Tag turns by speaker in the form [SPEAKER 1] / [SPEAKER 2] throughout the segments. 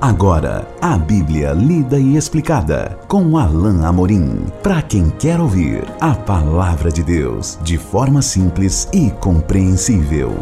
[SPEAKER 1] Agora, a Bíblia lida e explicada com Alain Amorim. Para quem quer ouvir a palavra de Deus de forma simples e compreensível.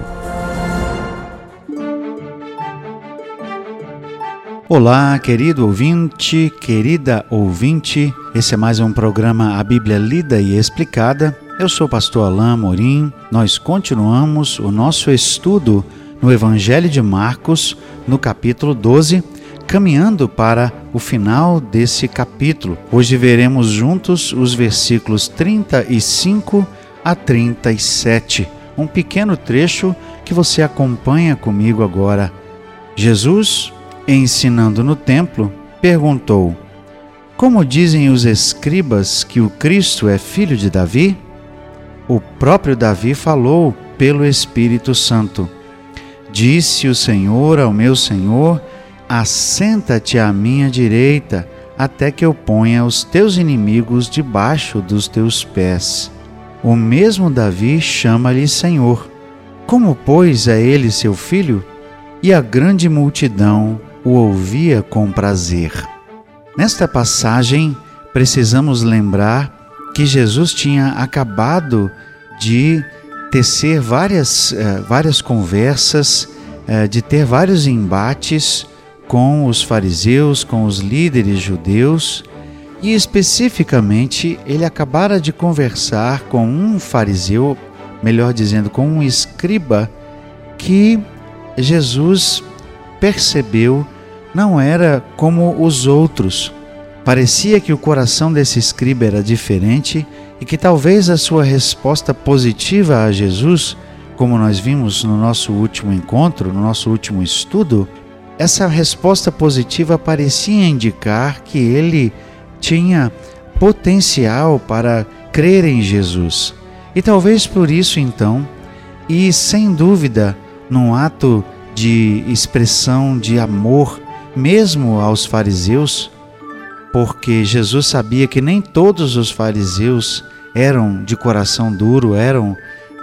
[SPEAKER 2] Olá, querido ouvinte, querida ouvinte. Esse é mais um programa A Bíblia lida e explicada. Eu sou o pastor Alain Amorim. Nós continuamos o nosso estudo no Evangelho de Marcos, no capítulo 12 caminhando para o final desse capítulo. Hoje veremos juntos os versículos 35 a 37, um pequeno trecho que você acompanha comigo agora. Jesus, ensinando no templo, perguntou: Como dizem os escribas que o Cristo é filho de Davi? O próprio Davi falou pelo Espírito Santo. Disse o Senhor ao meu Senhor: Assenta-te à minha direita, até que eu ponha os teus inimigos debaixo dos teus pés. O mesmo Davi chama-lhe Senhor. Como, pois, é ele seu filho? E a grande multidão o ouvia com prazer. Nesta passagem, precisamos lembrar que Jesus tinha acabado de tecer várias, uh, várias conversas, uh, de ter vários embates com os fariseus, com os líderes judeus, e especificamente ele acabara de conversar com um fariseu, melhor dizendo, com um escriba, que Jesus percebeu não era como os outros. Parecia que o coração desse escriba era diferente e que talvez a sua resposta positiva a Jesus, como nós vimos no nosso último encontro, no nosso último estudo, essa resposta positiva parecia indicar que ele tinha potencial para crer em Jesus. E talvez por isso então, e sem dúvida, num ato de expressão de amor, mesmo aos fariseus, porque Jesus sabia que nem todos os fariseus eram de coração duro, eram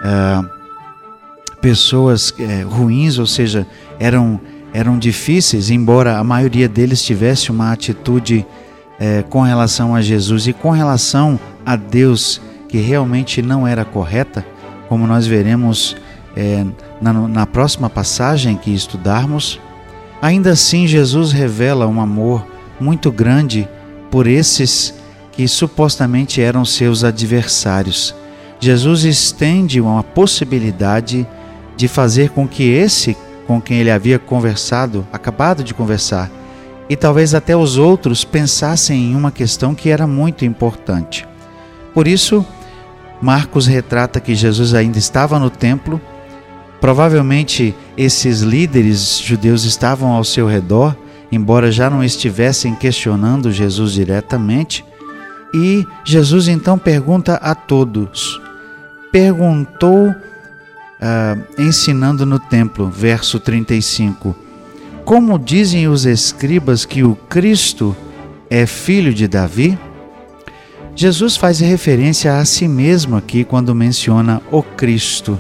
[SPEAKER 2] ah, pessoas eh, ruins, ou seja, eram eram difíceis, embora a maioria deles tivesse uma atitude é, com relação a Jesus e com relação a Deus que realmente não era correta, como nós veremos é, na, na próxima passagem que estudarmos. Ainda assim, Jesus revela um amor muito grande por esses que supostamente eram seus adversários. Jesus estende uma possibilidade de fazer com que esse com quem ele havia conversado, acabado de conversar, e talvez até os outros pensassem em uma questão que era muito importante. Por isso, Marcos retrata que Jesus ainda estava no templo, provavelmente esses líderes judeus estavam ao seu redor, embora já não estivessem questionando Jesus diretamente, e Jesus então pergunta a todos: perguntou uh, ensinando no templo, verso 35. Como dizem os escribas que o Cristo é filho de Davi? Jesus faz referência a si mesmo aqui quando menciona o Cristo.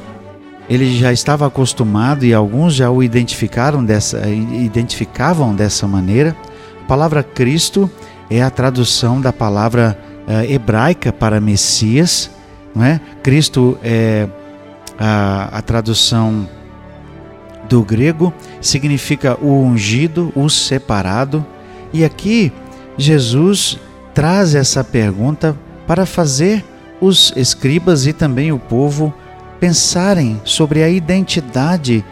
[SPEAKER 2] Ele já estava acostumado e alguns já o identificaram dessa, identificavam dessa maneira. A palavra Cristo é a tradução da palavra uh, hebraica para Messias, não é? Cristo é a, a tradução do grego significa o ungido, o separado. E aqui Jesus traz essa pergunta para fazer os escribas e também o povo pensarem sobre a identidade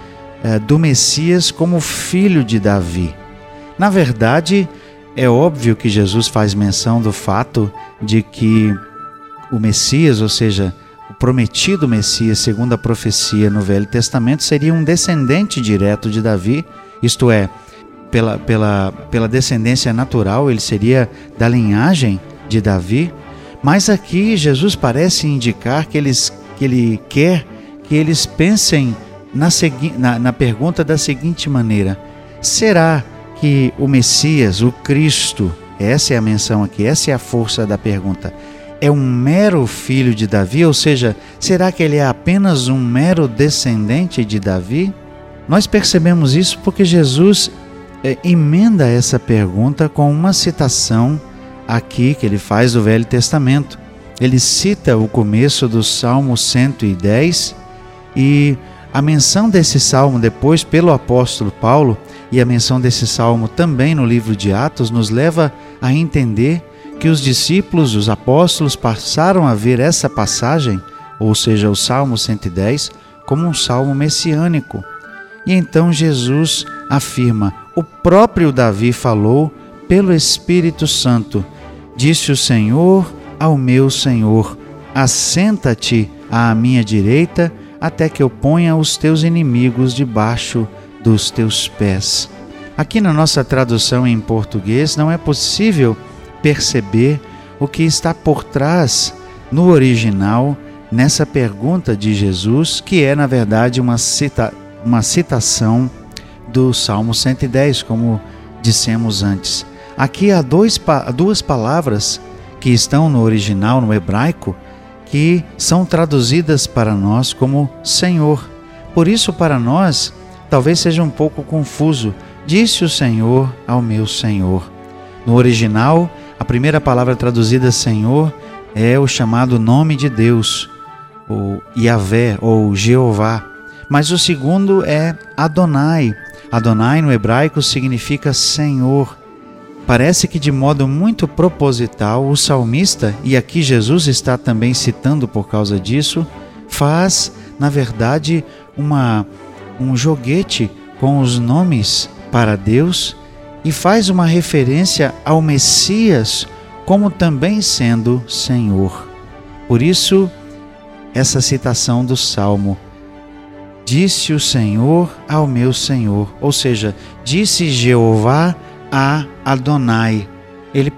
[SPEAKER 2] eh, do Messias como filho de Davi. Na verdade, é óbvio que Jesus faz menção do fato de que o Messias, ou seja, prometido Messias, segundo a profecia no Velho Testamento, seria um descendente direto de Davi, isto é, pela, pela, pela descendência natural, ele seria da linhagem de Davi. Mas aqui Jesus parece indicar que, eles, que ele quer que eles pensem na, na, na pergunta da seguinte maneira: será que o Messias, o Cristo, essa é a menção aqui, essa é a força da pergunta, é um mero filho de Davi? Ou seja, será que ele é apenas um mero descendente de Davi? Nós percebemos isso porque Jesus é, emenda essa pergunta com uma citação aqui que ele faz do Velho Testamento. Ele cita o começo do Salmo 110 e a menção desse salmo depois pelo apóstolo Paulo e a menção desse salmo também no livro de Atos nos leva a entender que os discípulos, os apóstolos passaram a ver essa passagem, ou seja, o Salmo 110, como um salmo messiânico. E então Jesus afirma: O próprio Davi falou pelo Espírito Santo. Disse o Senhor ao meu Senhor: Assenta-te à minha direita, até que eu ponha os teus inimigos debaixo dos teus pés. Aqui na nossa tradução em português não é possível perceber o que está por trás no original nessa pergunta de Jesus, que é na verdade uma, cita, uma citação do Salmo 110, como dissemos antes. Aqui há dois, duas palavras que estão no original, no hebraico, que são traduzidas para nós como Senhor. Por isso, para nós, talvez seja um pouco confuso. Disse o Senhor ao meu Senhor. No original, a primeira palavra traduzida Senhor é o chamado nome de Deus, ou Yahvé, ou Jeová. Mas o segundo é Adonai. Adonai no hebraico significa Senhor. Parece que de modo muito proposital o salmista, e aqui Jesus está também citando por causa disso, faz, na verdade, uma, um joguete com os nomes para Deus e faz uma referência ao Messias como também sendo Senhor. Por isso, essa citação do Salmo. Disse o Senhor ao meu Senhor, ou seja, disse Jeová a Adonai. Ele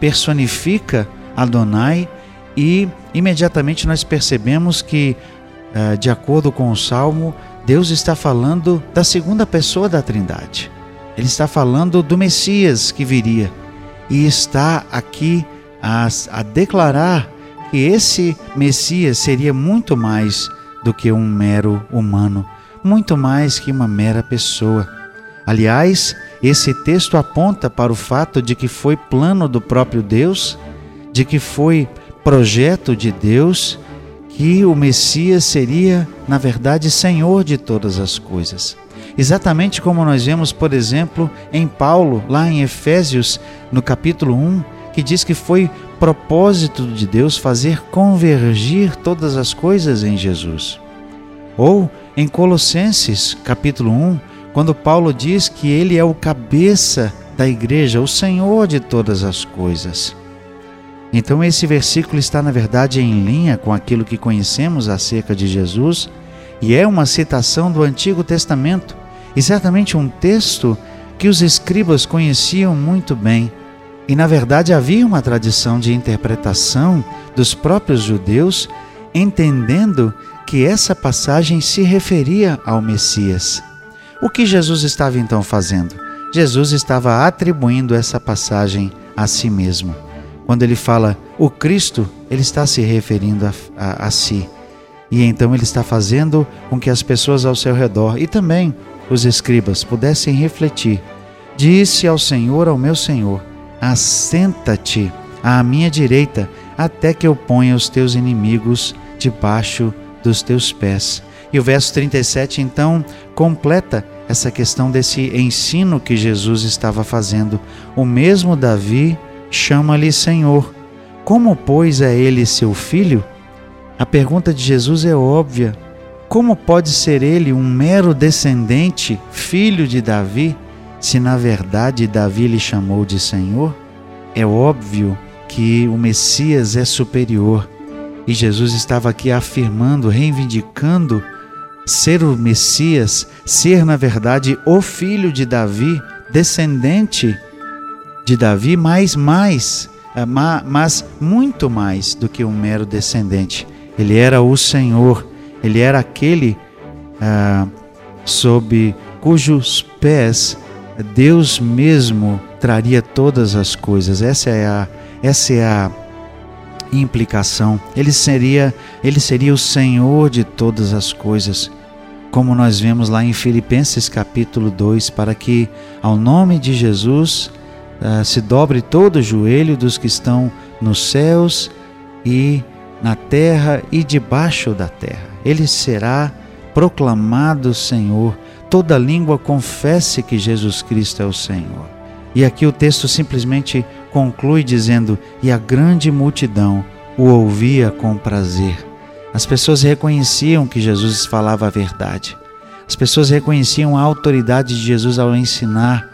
[SPEAKER 2] personifica Adonai e imediatamente nós percebemos que, eh, de acordo com o Salmo, Deus está falando da segunda pessoa da Trindade. Ele está falando do Messias que viria e está aqui a, a declarar que esse Messias seria muito mais do que um mero humano, muito mais que uma mera pessoa. Aliás, esse texto aponta para o fato de que foi plano do próprio Deus, de que foi projeto de Deus, que o Messias seria, na verdade, Senhor de todas as coisas. Exatamente como nós vemos, por exemplo, em Paulo, lá em Efésios, no capítulo 1, que diz que foi propósito de Deus fazer convergir todas as coisas em Jesus. Ou em Colossenses, capítulo 1, quando Paulo diz que ele é o cabeça da igreja, o Senhor de todas as coisas. Então, esse versículo está, na verdade, em linha com aquilo que conhecemos acerca de Jesus e é uma citação do Antigo Testamento e certamente um texto que os escribas conheciam muito bem. E na verdade havia uma tradição de interpretação dos próprios judeus, entendendo que essa passagem se referia ao Messias. O que Jesus estava então fazendo? Jesus estava atribuindo essa passagem a si mesmo. Quando ele fala o Cristo, ele está se referindo a, a, a si. E então ele está fazendo com que as pessoas ao seu redor e também os escribas pudessem refletir. Disse ao Senhor, ao meu Senhor: Assenta-te à minha direita, até que eu ponha os teus inimigos debaixo dos teus pés. E o verso 37 então completa essa questão desse ensino que Jesus estava fazendo. O mesmo Davi chama-lhe Senhor. Como, pois, é ele seu filho? A pergunta de Jesus é óbvia. Como pode ser ele um mero descendente, filho de Davi, se na verdade Davi lhe chamou de Senhor? É óbvio que o Messias é superior e Jesus estava aqui afirmando, reivindicando ser o Messias, ser na verdade o filho de Davi, descendente de Davi, mas mais, eh, mas muito mais do que um mero descendente. Ele era o Senhor ele era aquele ah, sob cujos pés Deus mesmo traria todas as coisas. Essa é a, essa é a implicação. Ele seria, ele seria o Senhor de todas as coisas. como nós vemos lá em Filipenses capítulo 2, para que ao nome de Jesus uh, se dobre todo o joelho dos que estão nos céus e na terra e debaixo da terra. Ele será proclamado Senhor, toda língua confesse que Jesus Cristo é o Senhor. E aqui o texto simplesmente conclui dizendo: E a grande multidão o ouvia com prazer. As pessoas reconheciam que Jesus falava a verdade. As pessoas reconheciam a autoridade de Jesus ao ensinar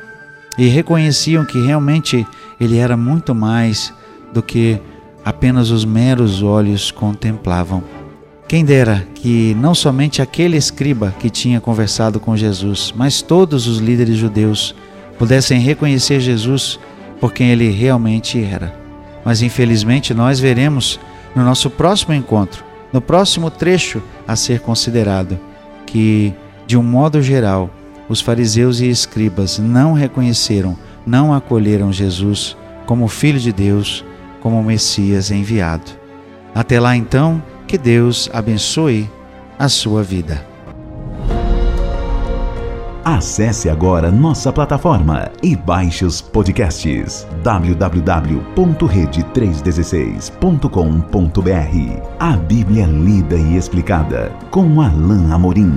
[SPEAKER 2] e reconheciam que realmente ele era muito mais do que apenas os meros olhos contemplavam. Quem dera que não somente aquele escriba que tinha conversado com Jesus, mas todos os líderes judeus pudessem reconhecer Jesus por quem ele realmente era. Mas infelizmente nós veremos no nosso próximo encontro, no próximo trecho a ser considerado, que, de um modo geral, os fariseus e escribas não reconheceram, não acolheram Jesus como Filho de Deus, como Messias enviado. Até lá então, que Deus abençoe a sua vida.
[SPEAKER 1] Acesse agora nossa plataforma e baixe os podcasts www.rede316.com.br. A Bíblia lida e explicada com Alain Amorim.